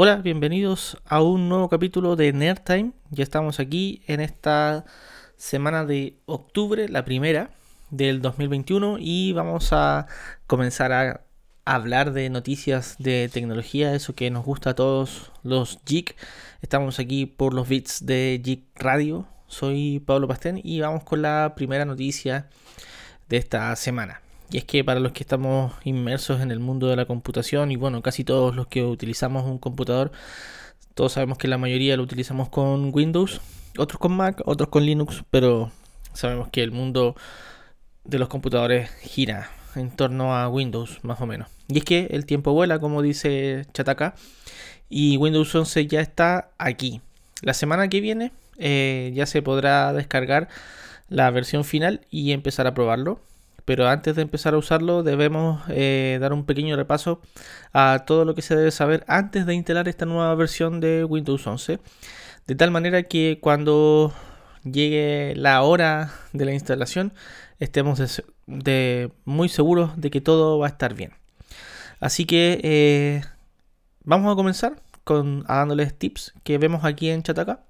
Hola, bienvenidos a un nuevo capítulo de Nerd Time. Ya estamos aquí en esta semana de octubre, la primera del 2021, y vamos a comenzar a hablar de noticias de tecnología, eso que nos gusta a todos los geek. Estamos aquí por los bits de Geek Radio. Soy Pablo Pastén y vamos con la primera noticia de esta semana. Y es que para los que estamos inmersos en el mundo de la computación, y bueno, casi todos los que utilizamos un computador, todos sabemos que la mayoría lo utilizamos con Windows, otros con Mac, otros con Linux, pero sabemos que el mundo de los computadores gira en torno a Windows, más o menos. Y es que el tiempo vuela, como dice Chataka, y Windows 11 ya está aquí. La semana que viene eh, ya se podrá descargar la versión final y empezar a probarlo pero antes de empezar a usarlo debemos eh, dar un pequeño repaso a todo lo que se debe saber antes de instalar esta nueva versión de Windows 11. De tal manera que cuando llegue la hora de la instalación estemos muy seguros de que todo va a estar bien. Así que eh, vamos a comenzar con dándoles tips que vemos aquí en Chataka.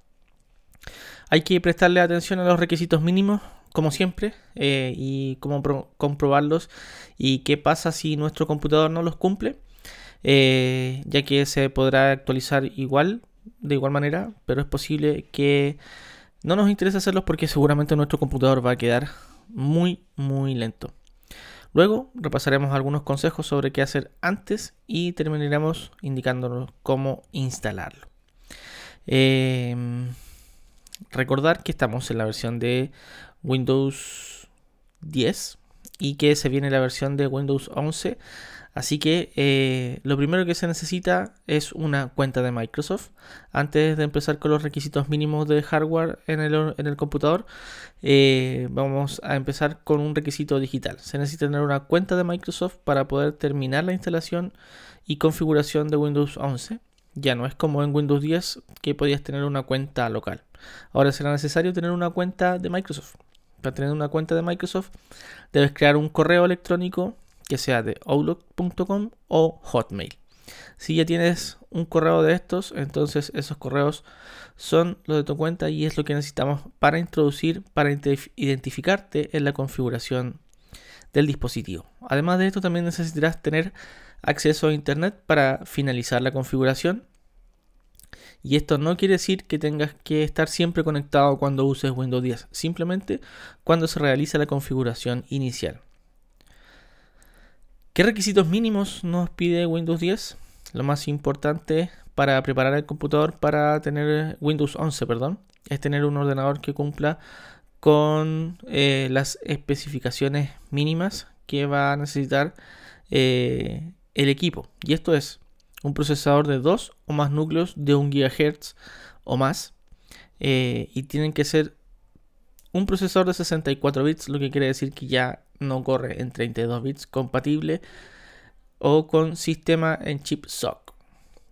Hay que prestarle atención a los requisitos mínimos como siempre, eh, y cómo comprobarlos y qué pasa si nuestro computador no los cumple, eh, ya que se podrá actualizar igual, de igual manera, pero es posible que no nos interese hacerlos porque seguramente nuestro computador va a quedar muy, muy lento. Luego repasaremos algunos consejos sobre qué hacer antes y terminaremos indicándonos cómo instalarlo. Em, recordar que estamos en la versión de Windows 10 y que se viene la versión de Windows 11. Así que eh, lo primero que se necesita es una cuenta de Microsoft. Antes de empezar con los requisitos mínimos de hardware en el, computador, eh, vamos a empezar con un requisito digital. Se necesita tener una cuenta de Microsoft para poder terminar la instalación y configuración de Windows 11. Ya no es como en Windows 10 que podías tener una cuenta local. Ahora será necesario tener una cuenta de Microsoft. Para tener una cuenta de Microsoft, debes crear un correo electrónico que sea de outlook.com o Hotmail. Si ya tienes un correo de estos, entonces esos correos son los de tu cuenta y es lo que necesitamos para introducir, para identificarte en la configuración del dispositivo. Además de esto, también necesitarás tener acceso a Internet para finalizar la configuración y esto no quiere decir que tengas que estar siempre conectado cuando uses Windows 10, simplemente cuando se realiza la configuración inicial. ¿Qué requisitos mínimos nos pide Windows 10? Lo más importante para preparar el computador para tener Windows 11, perdón, es tener un ordenador que cumpla con eh, las especificaciones mínimas que va a necesitar eh, el equipo. Y esto es un procesador de 2 o más núcleos de 1 GHz o más. Eh, y tienen que ser un procesador de 64 bits, lo que quiere decir que ya no corre en 32 bits, compatible o con sistema en chip SOC.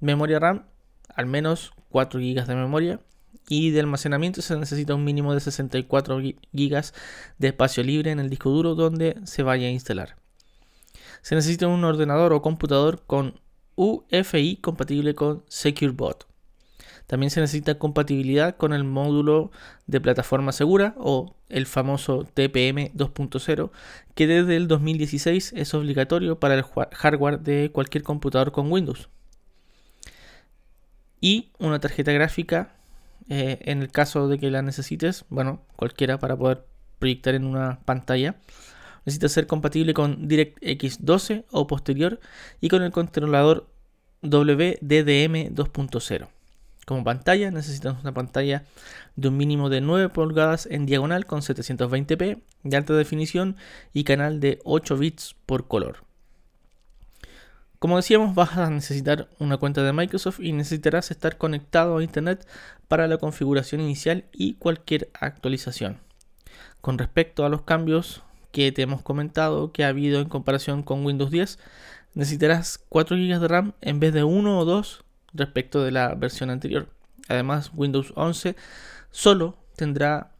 Memoria RAM, al menos 4 GB de memoria. Y de almacenamiento se necesita un mínimo de 64 GB de espacio libre en el disco duro donde se vaya a instalar. Se necesita un ordenador o computador con UFI compatible con SecureBot. También se necesita compatibilidad con el módulo de plataforma segura o el famoso TPM 2.0 que desde el 2016 es obligatorio para el hardware de cualquier computador con Windows. Y una tarjeta gráfica eh, en el caso de que la necesites, bueno, cualquiera para poder proyectar en una pantalla necesita ser compatible con DirectX 12 o posterior y con el controlador WDDM 2.0. Como pantalla necesitamos una pantalla de un mínimo de 9 pulgadas en diagonal con 720p de alta definición y canal de 8 bits por color. Como decíamos, vas a necesitar una cuenta de Microsoft y necesitarás estar conectado a Internet para la configuración inicial y cualquier actualización. Con respecto a los cambios que te hemos comentado que ha habido en comparación con Windows 10, necesitarás 4 GB de RAM en vez de 1 o 2 respecto de la versión anterior. Además, Windows 11 solo tendrá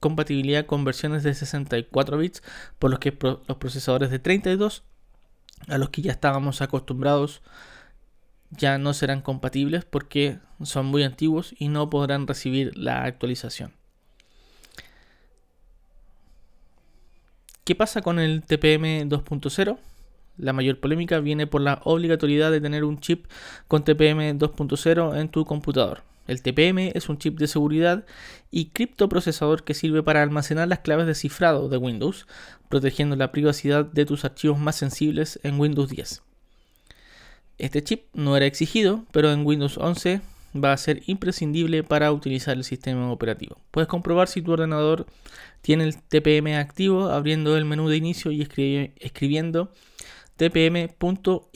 compatibilidad con versiones de 64 bits, por los que los procesadores de 32 a los que ya estábamos acostumbrados ya no serán compatibles porque son muy antiguos y no podrán recibir la actualización. ¿Qué pasa con el TPM 2.0? La mayor polémica viene por la obligatoriedad de tener un chip con TPM 2.0 en tu computador. El TPM es un chip de seguridad y criptoprocesador que sirve para almacenar las claves de cifrado de Windows, protegiendo la privacidad de tus archivos más sensibles en Windows 10. Este chip no era exigido, pero en Windows 11 va a ser imprescindible para utilizar el sistema operativo. Puedes comprobar si tu ordenador tiene el TPM activo abriendo el menú de inicio y escribiendo tpm.msc.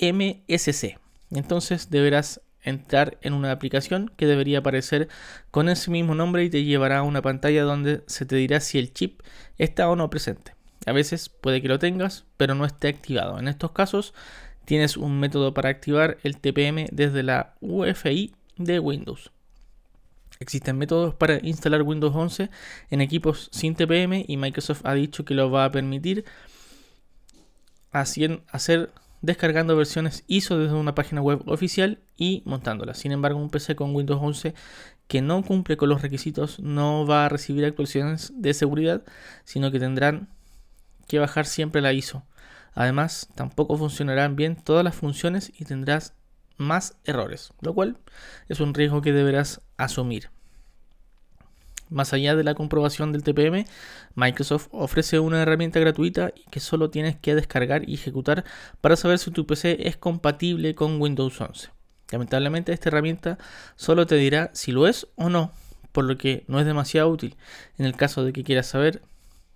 Entonces deberás entrar en una aplicación que debería aparecer con ese mismo nombre y te llevará a una pantalla donde se te dirá si el chip está o no presente. A veces puede que lo tengas, pero no esté activado. En estos casos tienes un método para activar el TPM desde la UFI de Windows. Existen métodos para instalar Windows 11 en equipos sin TPM y Microsoft ha dicho que lo va a permitir hacer descargando versiones ISO desde una página web oficial y montándolas. Sin embargo, un PC con Windows 11 que no cumple con los requisitos no va a recibir actualizaciones de seguridad, sino que tendrán que bajar siempre la ISO. Además, tampoco funcionarán bien todas las funciones y tendrás más errores, lo cual es un riesgo que deberás asumir. Más allá de la comprobación del TPM, Microsoft ofrece una herramienta gratuita que solo tienes que descargar y ejecutar para saber si tu PC es compatible con Windows 11. Lamentablemente esta herramienta solo te dirá si lo es o no, por lo que no es demasiado útil. En el caso de que quieras saber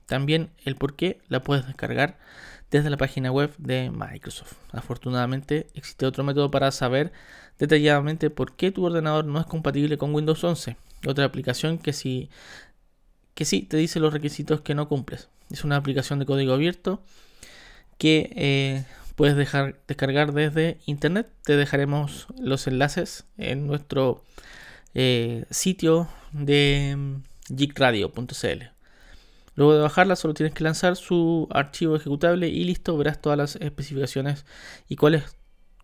también el por qué, la puedes descargar desde la página web de Microsoft. Afortunadamente existe otro método para saber detalladamente por qué tu ordenador no es compatible con Windows 11 otra aplicación que sí, que sí te dice los requisitos que no cumples. Es una aplicación de código abierto que eh, puedes dejar, descargar desde internet. Te dejaremos los enlaces en nuestro eh, sitio de mm, geekradio.cl. Luego de bajarla solo tienes que lanzar su archivo ejecutable y listo, verás todas las especificaciones y cuáles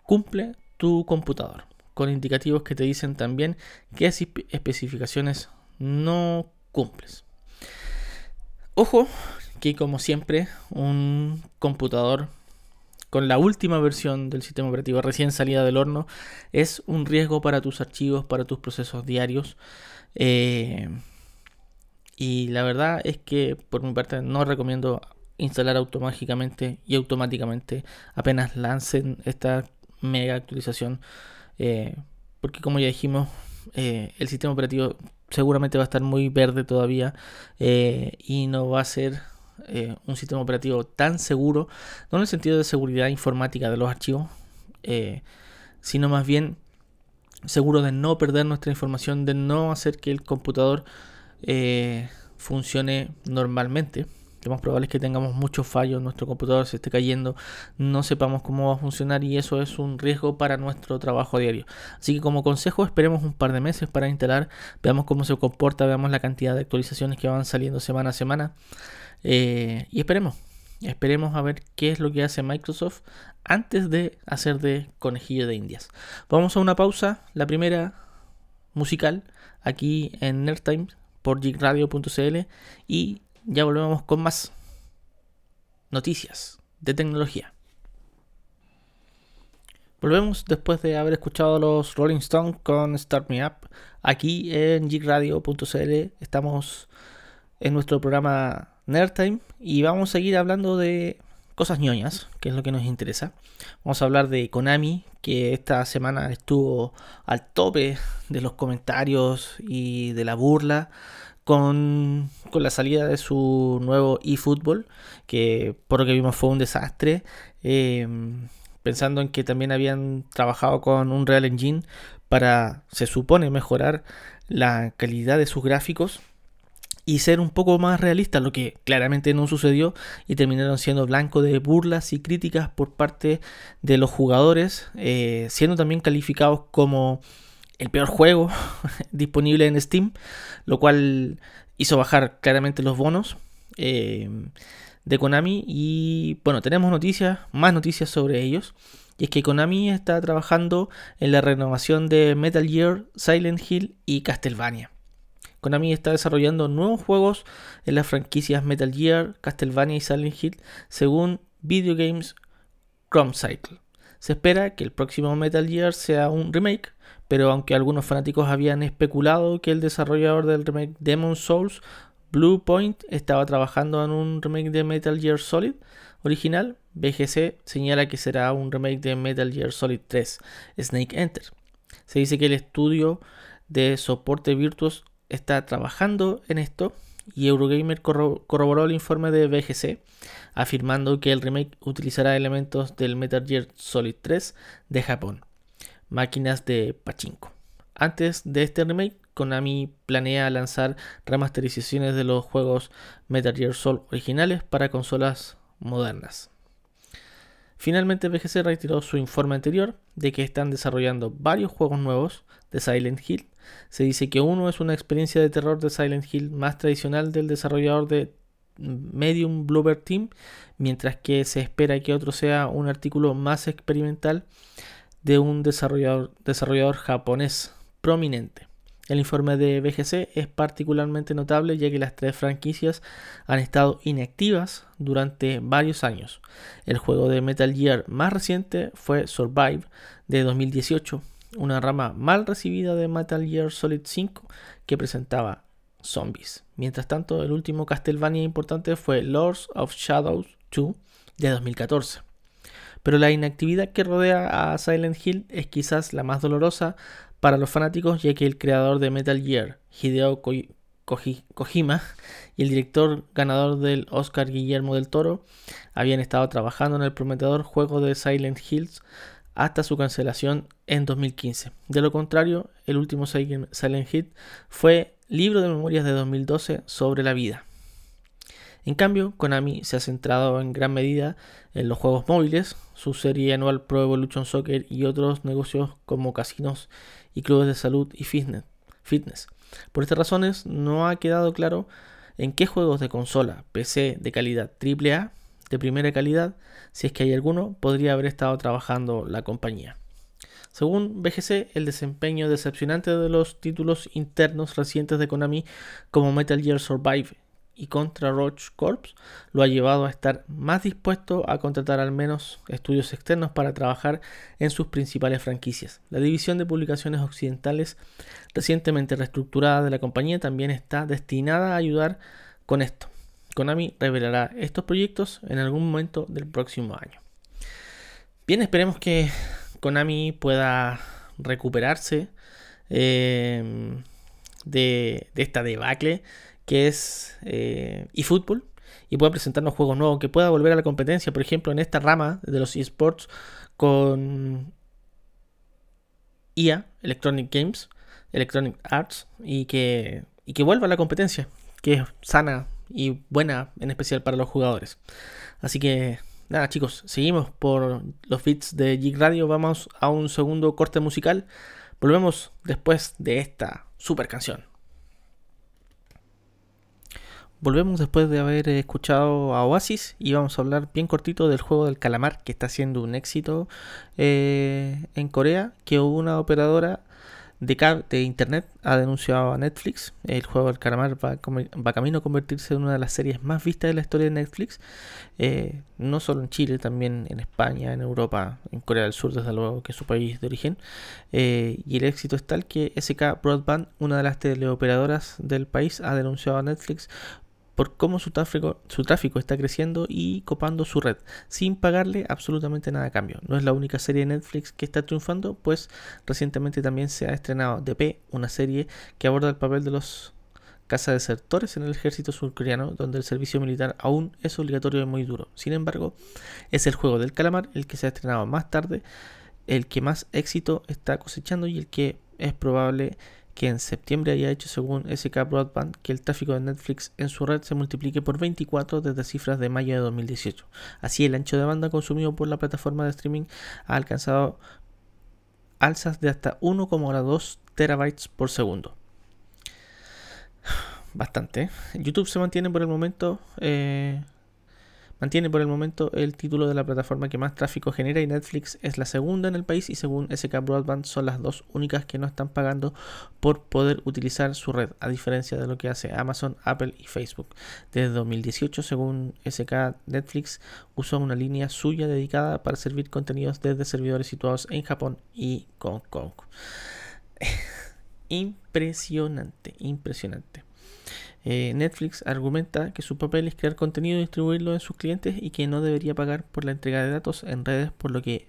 cumple tu computador con indicativos que te dicen también qué especificaciones no cumples. Ojo que como siempre un computador con la última versión del sistema operativo recién salida del horno es un riesgo para tus archivos, para tus procesos diarios. Eh, y la verdad es que por mi parte no recomiendo instalar automáticamente y automáticamente apenas lancen esta mega actualización eh, porque como ya dijimos, eh, el sistema operativo seguramente va a estar muy verde todavía eh, y no va a ser un sistema operativo tan seguro, no en el sentido de seguridad informática de los archivos, sino más bien seguro de no perder nuestra información, de no hacer que el computador funcione normalmente lo más probable es que tengamos muchos fallos, nuestro computador se esté cayendo, no sepamos cómo va a funcionar y eso es un riesgo para nuestro trabajo diario. Así que como consejo esperemos un par de meses para instalar, veamos cómo se comporta, veamos la cantidad de actualizaciones que van saliendo semana a semana eh, y esperemos. Esperemos a ver qué es lo que hace Microsoft antes de hacer de conejillo de indias. Vamos a una pausa, la primera musical, aquí en Nerdtime por gigradio.cl y ya volvemos con más noticias de tecnología. Volvemos después de haber escuchado los Rolling Stones con Start Me Up. Aquí en gigradio.cl estamos en nuestro programa Nerdtime y vamos a seguir hablando de cosas ñoñas, que es lo que nos interesa. Vamos a hablar de Konami, que esta semana estuvo al tope de los comentarios y de la burla con, la salida de su nuevo eFootball, que por lo que vimos fue un desastre. Em, pensando en que también habían trabajado con un Real Engine para, se supone, mejorar la calidad de sus gráficos y ser un poco más realistas, lo que claramente no sucedió y terminaron siendo blanco de burlas y críticas por parte de los jugadores, eh, siendo también calificados como el peor juego disponible en Steam, lo cual hizo bajar claramente los bonos. Eh, de Konami y bueno, tenemos noticias, más noticias sobre ellos. Y es que Konami está trabajando en la renovación de Metal Gear, Silent Hill y Castlevania. Konami está desarrollando nuevos juegos en las franquicias Metal Gear, Castlevania y Silent Hill según Video Games Chrome Cycle. Se espera que el próximo Metal Gear sea un remake, pero aunque algunos fanáticos habían especulado que el desarrollador del remake Demon Souls, Blue Point, estaba trabajando en un remake de Metal Gear Solid original, BGC señala que será un remake de Metal Gear Solid 3, Snake Enter. Se dice que el estudio de soporte Virtuos está trabajando en esto y Eurogamer corroboró el informe de BGC afirmando que el remake utilizará elementos del Metal Gear Solid 3 de Japón, máquinas de pachinko. Antes de este remake, Konami planea lanzar remasterizaciones de los juegos Metal Gear Solid originales para consolas modernas. Finalmente, BGC retiró su informe anterior de que están desarrollando varios juegos nuevos de Silent Hill. Se dice que uno es una experiencia de terror de Silent Hill más tradicional del desarrollador de Medium Bluebird Team, mientras que se espera que otro sea un artículo más experimental de un desarrollador japonés prominente. El informe de BGC es particularmente notable ya que las tres franquicias han estado inactivas durante varios años. El juego de Metal Gear más reciente fue Survive de 2018, una rama mal recibida de Metal Gear Solid 5 que presentaba zombies. Mientras tanto, el último Castlevania importante fue Lords of Shadows 2 de 2014. Pero la inactividad que rodea a Silent Hill es quizás la más dolorosa para los fanáticos, ya que el creador de Metal Gear, Hideo Kojima, y el director ganador del Oscar Guillermo del Toro habían estado trabajando en el prometedor juego de Silent Hills hasta su cancelación en 2015. De lo contrario, el último Silent Hill fue libro de memorias de 2012 sobre la vida. En cambio, Konami se ha centrado en gran medida en los juegos móviles, su serie anual Pro Evolution Soccer y otros negocios como casinos y clubes de salud y fitness. Por estas razones, no ha quedado claro en qué juegos de consola, PC de calidad AAA, de primera calidad, si es que hay alguno, podría haber estado trabajando la compañía. Según BGC, el desempeño decepcionante de los títulos internos recientes de Konami como Metal Gear Survive y contra Roach Corps lo ha llevado a estar más dispuesto a contratar al menos estudios externos para trabajar en sus principales franquicias. La división de publicaciones occidentales recientemente reestructurada de la compañía también está destinada a ayudar con esto. Konami revelará estos proyectos en algún momento del próximo año. Bien, esperemos que Konami pueda recuperarse eh, de, de esta debacle que es eh, eFootball y pueda presentarnos juegos nuevos, que pueda volver a la competencia, por ejemplo, en esta rama de los eSports con EA, Electronic Games, Electronic Arts, y que, y que vuelva a la competencia, que es sana y buena, en especial para los jugadores. Así que, nada, chicos, seguimos por los bits de Geek Radio. Vamos a un segundo corte musical. Volvemos después de esta super canción. Volvemos después de haber escuchado a Oasis y vamos a hablar bien cortito del juego del calamar que está siendo un éxito eh, en Corea, que una operadora de, de internet ha denunciado a Netflix. El juego del calamar va, va, camino a convertirse en una de las series más vistas de la historia de Netflix, eh, no solo en Chile, también en España, en Europa, en Corea del Sur, desde luego, que es su país de origen. Eh, y el éxito es tal que SK Broadband, una de las teleoperadoras del país, ha denunciado a Netflix por cómo su tráfico, su tráfico está creciendo y copando su red, sin pagarle absolutamente nada a cambio. No es la única serie de Netflix que está triunfando, pues recientemente también se ha estrenado DP, una serie que aborda el papel de los desertores en el ejército surcoreano, donde el servicio militar aún es obligatorio y muy duro. Sin embargo, es el juego del calamar el que se ha estrenado más tarde, el que más éxito está cosechando y el que es probable que en septiembre haya hecho, según SK Broadband, que el tráfico de Netflix en su red se multiplique por 24 desde cifras de mayo de 2018. Así, el ancho de banda consumido por la plataforma de streaming ha alcanzado alzas de hasta 1,2 terabytes por segundo. Bastante. ¿eh? YouTube se mantiene por el momento eh, mantiene por el momento el título de la plataforma que más tráfico genera y Netflix es la segunda en el país y según SK Broadband son las dos únicas que no están pagando por poder utilizar su red, a diferencia de lo que hace Amazon, Apple y Facebook. Desde 2018, según SK, Netflix usó una línea suya dedicada para servir contenidos desde servidores situados en Japón y Hong Kong. impresionante, impresionante. Eh, Netflix argumenta que su papel es crear contenido y distribuirlo en sus clientes y que no debería pagar por la entrega de datos en redes por lo que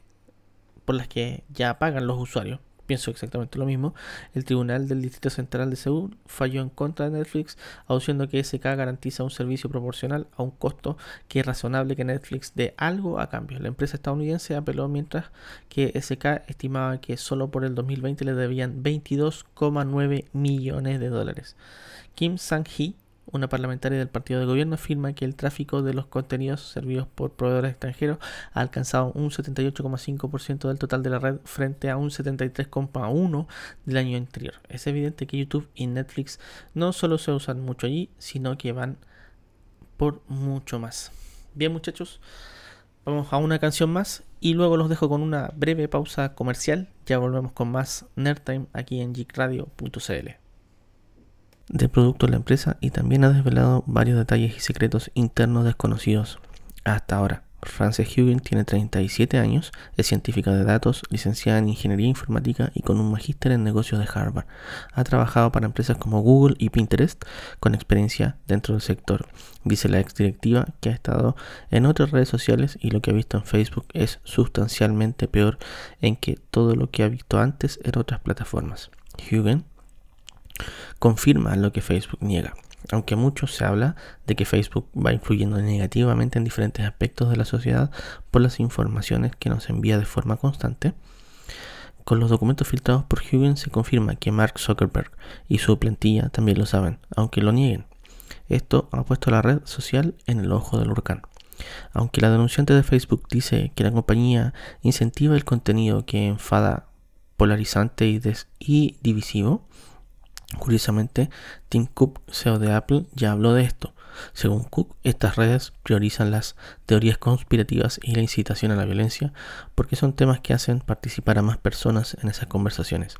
por las que ya pagan los usuarios. Pienso exactamente lo mismo. El Tribunal del Distrito Central de Seúl falló en contra de Netflix, aduciendo que SK garantiza un servicio proporcional a un costo que es razonable que Netflix dé algo a cambio. La empresa estadounidense apeló mientras que SK estimaba que solo por el 2020 le debían 22,9 millones de dólares. Kim Sang-hee, una parlamentaria del partido de gobierno, afirma que el tráfico de los contenidos servidos por proveedores extranjeros ha alcanzado un 78,5% del total de la red frente a un 73,1% del año anterior. Es evidente que YouTube y Netflix no solo se usan mucho allí, sino que van por mucho más. Bien muchachos, vamos a una canción más y luego los dejo con una breve pausa comercial. Ya volvemos con más Nerdtime aquí en geekradio.cl de producto de la empresa y también ha desvelado varios detalles y secretos internos desconocidos hasta ahora. Frances Huguen tiene 37 años, es científica de datos, licenciada en ingeniería informática y con un magíster en negocios de Harvard. Ha trabajado para empresas como Google y Pinterest con experiencia dentro del sector. Dice la exdirectiva que ha estado en otras redes sociales y lo que ha visto en Facebook es sustancialmente peor en que todo lo que ha visto antes en otras plataformas. Huguen confirma lo que Facebook niega. Aunque mucho se habla de que Facebook va influyendo negativamente en diferentes aspectos de la sociedad por las informaciones que nos envía de forma constante, con los documentos filtrados por Huggins se confirma que Mark Zuckerberg y su plantilla también lo saben, aunque lo nieguen. Esto ha puesto a la red social en el ojo del huracán. Aunque la denunciante de Facebook dice que la compañía incentiva el contenido que enfada, polarizante y divisivo, Curiosamente, Tim Cook, CEO de Apple, ya habló de esto. Según Cook, estas redes priorizan las teorías conspirativas y la incitación a la violencia porque son temas que hacen participar a más personas en esas conversaciones.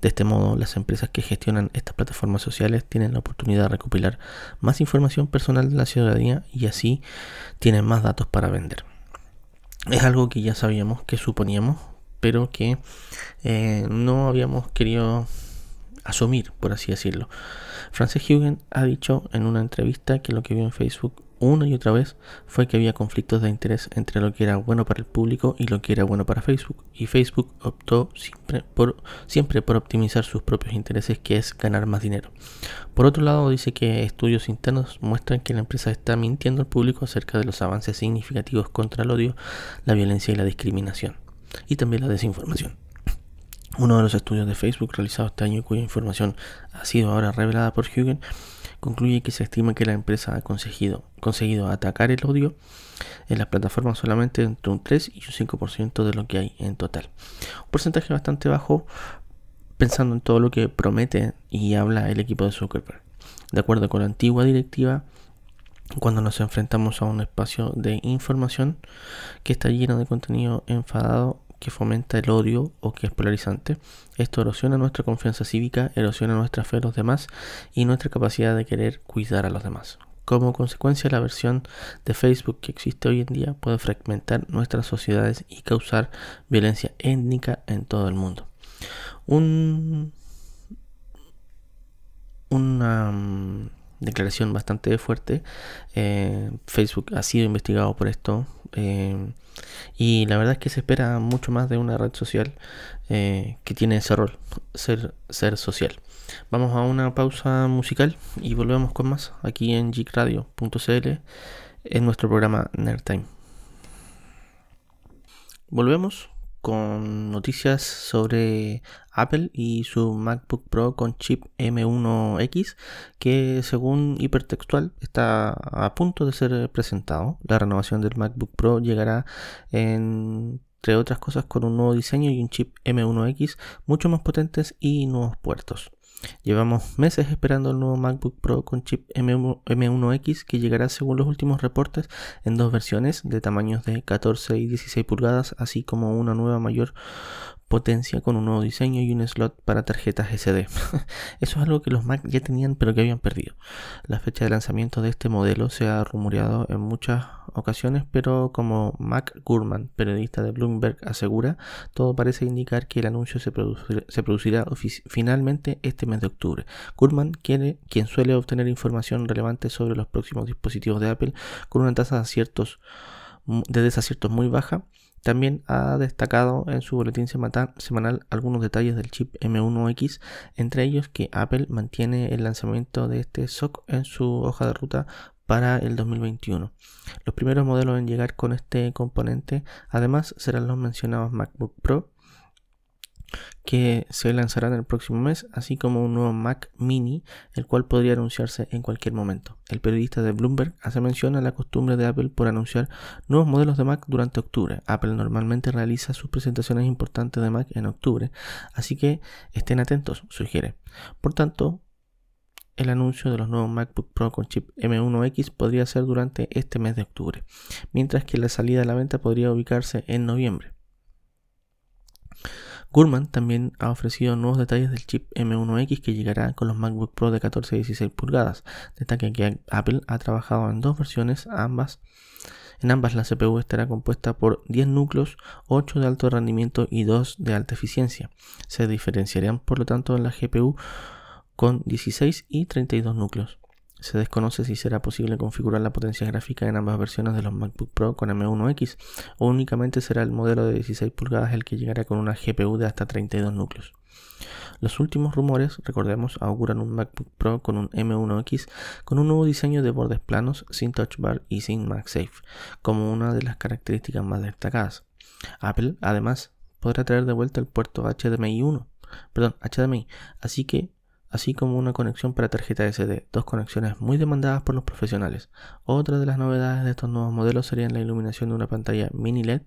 De este modo, las empresas que gestionan estas plataformas sociales tienen la oportunidad de recopilar más información personal de la ciudadanía y así tienen más datos para vender. Es algo que ya sabíamos, que suponíamos, pero que eh, no habíamos querido asumir, por así decirlo. Frances Hugen ha dicho en una entrevista que lo que vio en Facebook una y otra vez fue que había conflictos de interés entre lo que era bueno para el público y lo que era bueno para Facebook. Y Facebook optó siempre por, siempre por optimizar sus propios intereses, que es ganar más dinero. Por otro lado, dice que estudios internos muestran que la empresa está mintiendo al público acerca de los avances significativos contra el odio, la violencia y la discriminación. Y también la desinformación. Uno de los estudios de Facebook realizado este año, cuya información ha sido ahora revelada por Hugen, concluye que se estima que la empresa ha conseguido, conseguido atacar el odio en las plataformas solamente entre un 3 y un 5% de lo que hay en total. Un porcentaje bastante bajo pensando en todo lo que promete y habla el equipo de Zuckerberg. De acuerdo con la antigua directiva, cuando nos enfrentamos a un espacio de información que está lleno de contenido enfadado que fomenta el odio o que es polarizante. Esto erosiona nuestra confianza cívica, erosiona nuestra fe en los demás y nuestra capacidad de querer cuidar a los demás. Como consecuencia, la versión de Facebook que existe hoy en día puede fragmentar nuestras sociedades y causar violencia étnica en todo el mundo. Un, una mm, declaración bastante fuerte. Eh, Facebook ha sido investigado por esto. Eh, y la verdad es que se espera mucho más de una red social eh, que tiene ese rol, ser, ser social. Vamos a una pausa musical y volvemos con más aquí en geekradio.cl en nuestro programa Nerd Time. Volvemos con noticias sobre Apple y su MacBook Pro con chip M1X que según hipertextual está a punto de ser presentado. La renovación del MacBook Pro llegará entre otras cosas con un nuevo diseño y un chip M1X mucho más potentes y nuevos puertos. Llevamos meses esperando el nuevo MacBook Pro con chip M1X que llegará según los últimos reportes en dos versiones de tamaños de 14 y 16 pulgadas, así como una nueva mayor potencia con un nuevo diseño y un slot para tarjetas SD. Eso es algo que los Mac ya tenían pero que habían perdido. La fecha de lanzamiento de este modelo se ha rumoreado en muchas ocasiones, pero como Mac Gurman, periodista de Bloomberg, asegura, todo parece indicar que el anuncio se, producirá, finalmente este mes de octubre. Gurman, quiere, quien suele obtener información relevante sobre los próximos dispositivos de Apple con una tasa de aciertos de desaciertos muy baja, también ha destacado en su boletín semanal algunos detalles del chip M1X, entre ellos que Apple mantiene el lanzamiento de este SOC en su hoja de ruta para el 2021. Los primeros modelos en llegar con este componente además serán los mencionados MacBook Pro que se lanzarán el próximo mes, así como un nuevo Mac Mini, el cual podría anunciarse en cualquier momento. El periodista de Bloomberg hace mención a la costumbre de Apple por anunciar nuevos modelos de Mac durante octubre. Apple normalmente realiza sus presentaciones importantes de Mac en octubre, así que estén atentos, sugiere. Por tanto, el anuncio de los nuevos MacBook Pro con chip M1X podría ser durante este mes de octubre, mientras que la salida a la venta podría ubicarse en noviembre. Gurman también ha ofrecido nuevos detalles del chip M1X que llegará con los MacBook Pro de 14 y 16 pulgadas. Destaca que Apple ha trabajado en dos versiones, ambas. En ambas la CPU estará compuesta por 10 núcleos, 8 de alto rendimiento y 2 de alta eficiencia. Se diferenciarían por lo tanto en la GPU con 16 y 32 núcleos. Se desconoce si será posible configurar la potencia gráfica en ambas versiones de los MacBook Pro con M1X o únicamente será el modelo de 16 pulgadas el que llegará con una GPU de hasta 32 núcleos. Los últimos rumores, recordemos, auguran un MacBook Pro con un M1X con un nuevo diseño de bordes planos, sin touch bar y sin MagSafe, como una de las características más destacadas. Apple, además, podrá traer de vuelta el puerto HDMI 1, perdón, HDMI, así que así como una conexión para tarjeta SD, dos conexiones muy demandadas por los profesionales. Otra de las novedades de estos nuevos modelos sería la iluminación de una pantalla mini LED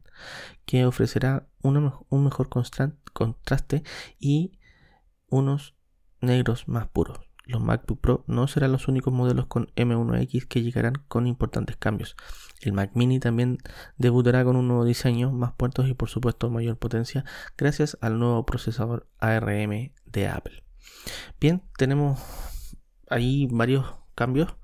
que ofrecerá un mejor contraste y unos negros más puros. Los MacBook Pro no serán los únicos modelos con M1X que llegarán con importantes cambios. El Mac Mini también debutará con un nuevo diseño, más puertos y por supuesto mayor potencia gracias al nuevo procesador ARM de Apple. Bien, tenemos ahí varios cambios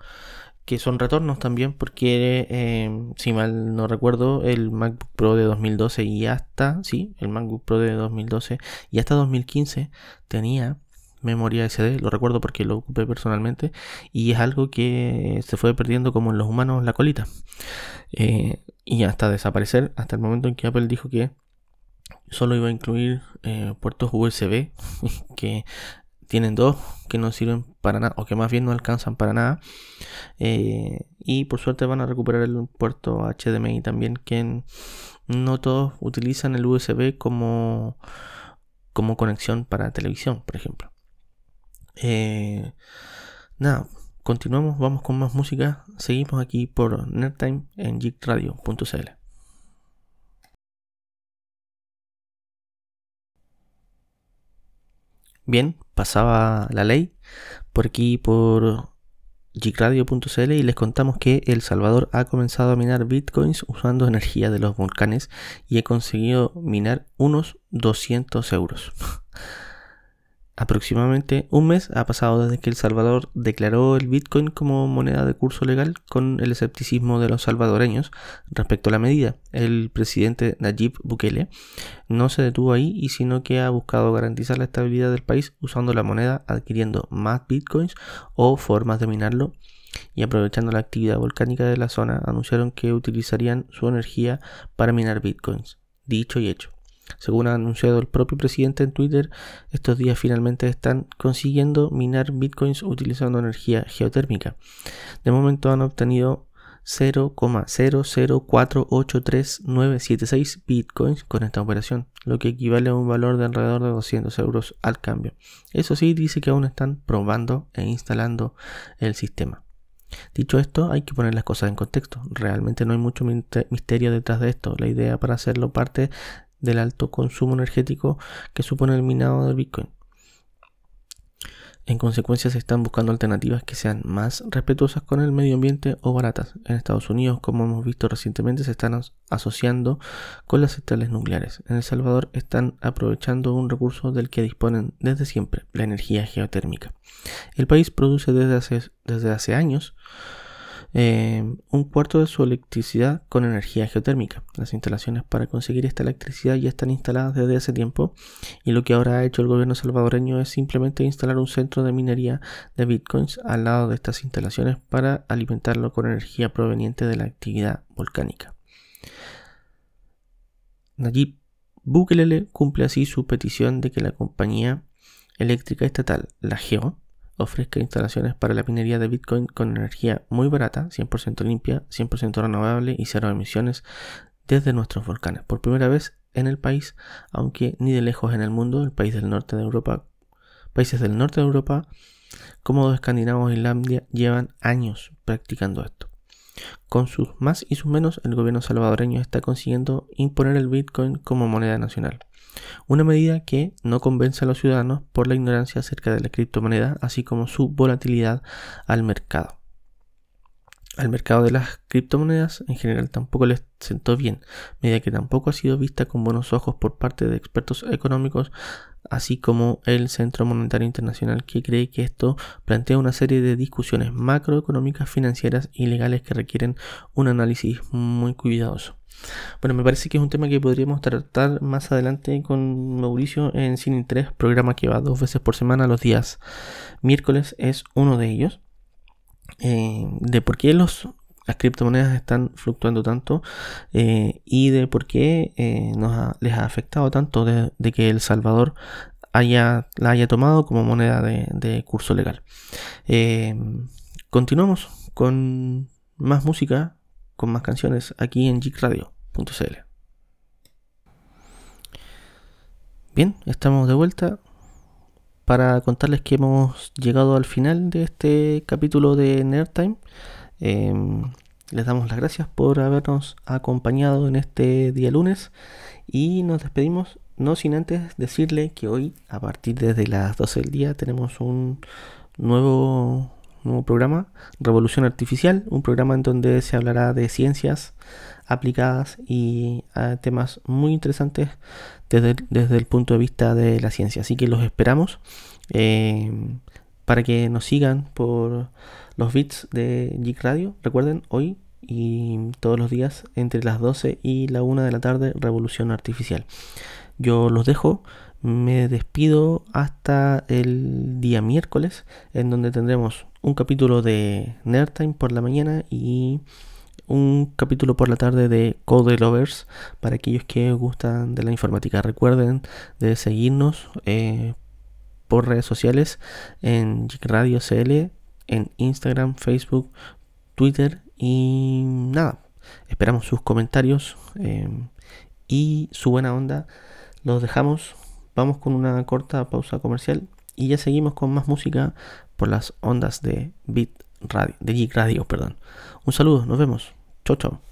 que son retornos también porque em, si mal no recuerdo el MacBook Pro de 2012 y hasta sí el MacBook Pro de 2012 y hasta 2015 tenía memoria SD lo recuerdo porque lo ocupé personalmente y es algo que se fue perdiendo como en los humanos la colita. Eh, y hasta desaparecer hasta el momento en que Apple dijo que solo iba a incluir eh, puertos USB que tienen dos que no sirven para nada o que más bien no alcanzan para nada. Eh, y por suerte van a recuperar el puerto HDMI también que no todos utilizan el USB como como conexión para televisión por ejemplo. Eh, nada continuamos vamos con más música. Seguimos aquí por Nerdtime en geekradio.cl Bien, pasaba la ley por aquí por gigradio.cl y les contamos que El Salvador ha comenzado a minar bitcoins usando energía de los volcanes y ha conseguido minar unos 200 euros. Aproximadamente un mes ha pasado desde que El Salvador declaró el Bitcoin como moneda de curso legal con el escepticismo de los salvadoreños respecto a la medida. El presidente Nayib Bukele no se detuvo ahí y sino que ha buscado garantizar la estabilidad del país usando la moneda, adquiriendo más Bitcoins o formas de minarlo y aprovechando la actividad volcánica de la zona anunciaron que utilizarían su energía para minar Bitcoins. Dicho y hecho. Según ha anunciado el propio presidente en Twitter, estos días finalmente están consiguiendo minar bitcoins utilizando energía geotérmica. De momento han obtenido 0,0048396 bitcoins con esta operación, lo que equivale a un valor de alrededor de 200 euros al cambio. Eso sí, dice que aún están probando e instalando el sistema. Dicho esto, hay que poner las cosas en contexto. Realmente no hay mucho misterio detrás de esto. La idea para hacerlo parte del alto consumo energético que supone el minado del Bitcoin. En consecuencia, se están buscando alternativas que sean más respetuosas con el medio ambiente o baratas. En Estados Unidos, como hemos visto recientemente, se están asociando con las centrales nucleares. En El Salvador están aprovechando un recurso del que disponen desde siempre, la energía geotérmica. El país produce desde hace, desde hace años eh, un cuarto de su electricidad con energía geotérmica. Las instalaciones para conseguir esta electricidad ya están instaladas desde hace tiempo y lo que ahora ha hecho el gobierno salvadoreño es simplemente instalar un centro de minería de bitcoins al lado de estas instalaciones para alimentarlo con energía proveniente de la actividad volcánica. Nayib Bukele cumple así su petición de que la compañía eléctrica estatal, la GEO, ofrezca instalaciones para la minería de Bitcoin con energía muy barata, 100% limpia, 100% renovable y cero emisiones desde nuestros volcanes. Por primera vez en el país, aunque ni de lejos en el mundo, el país del norte de Europa, países del norte de Europa, como los escandinavos e Islandia, llevan años practicando esto. Con sus más y sus menos, el gobierno salvadoreño está consiguiendo imponer el Bitcoin como moneda nacional. Una medida que no convence a los ciudadanos por la ignorancia acerca de la criptomoneda, así como su volatilidad al mercado. Al mercado de las criptomonedas en general tampoco les sentó bien, medida que tampoco ha sido vista con buenos ojos por parte de expertos económicos, así como el Centro Monetario Internacional, que cree que esto plantea una serie de discusiones macroeconómicas, financieras y legales que requieren un análisis muy cuidadoso. Bueno, me parece que es un tema que podríamos tratar más adelante con Mauricio en Sin Interés, programa que va dos veces por semana, los días miércoles es uno de ellos. Eh, de por qué los, las criptomonedas están fluctuando tanto eh, y de por qué eh, nos les ha afectado tanto de, que El Salvador haya, la haya tomado como moneda de, curso legal. continuamos con más música con más canciones aquí en geekradio.cl. Bien, estamos de vuelta para contarles que hemos llegado al final de este capítulo de Nerd Time. Em, les damos las gracias por habernos acompañado en este día lunes y nos despedimos no sin antes decirle que hoy a partir de las 12 del día tenemos un nuevo nuevo programa, Revolución Artificial, un programa en donde se hablará de ciencias aplicadas y a temas muy interesantes desde, desde, el punto de vista de la ciencia. Así que los esperamos eh, para que nos sigan por los bits de Geek Radio. Recuerden, hoy y todos los días entre las 12 y la 1 de la tarde, Revolución Artificial. Yo los dejo me despido hasta el día miércoles, en donde tendremos un capítulo de Nerd Time por la mañana y un capítulo por la tarde de Code Lovers para aquellos que gustan de la informática. Recuerden de seguirnos eh, por redes sociales en Radio CL, en Instagram, Facebook, Twitter y nada. Esperamos sus comentarios eh, y su buena onda. Los dejamos Vamos con una corta pausa comercial y ya seguimos con más música por las ondas de Bit Radio, de Geek Radio, perdón. Un saludo, nos vemos. Chau, chau.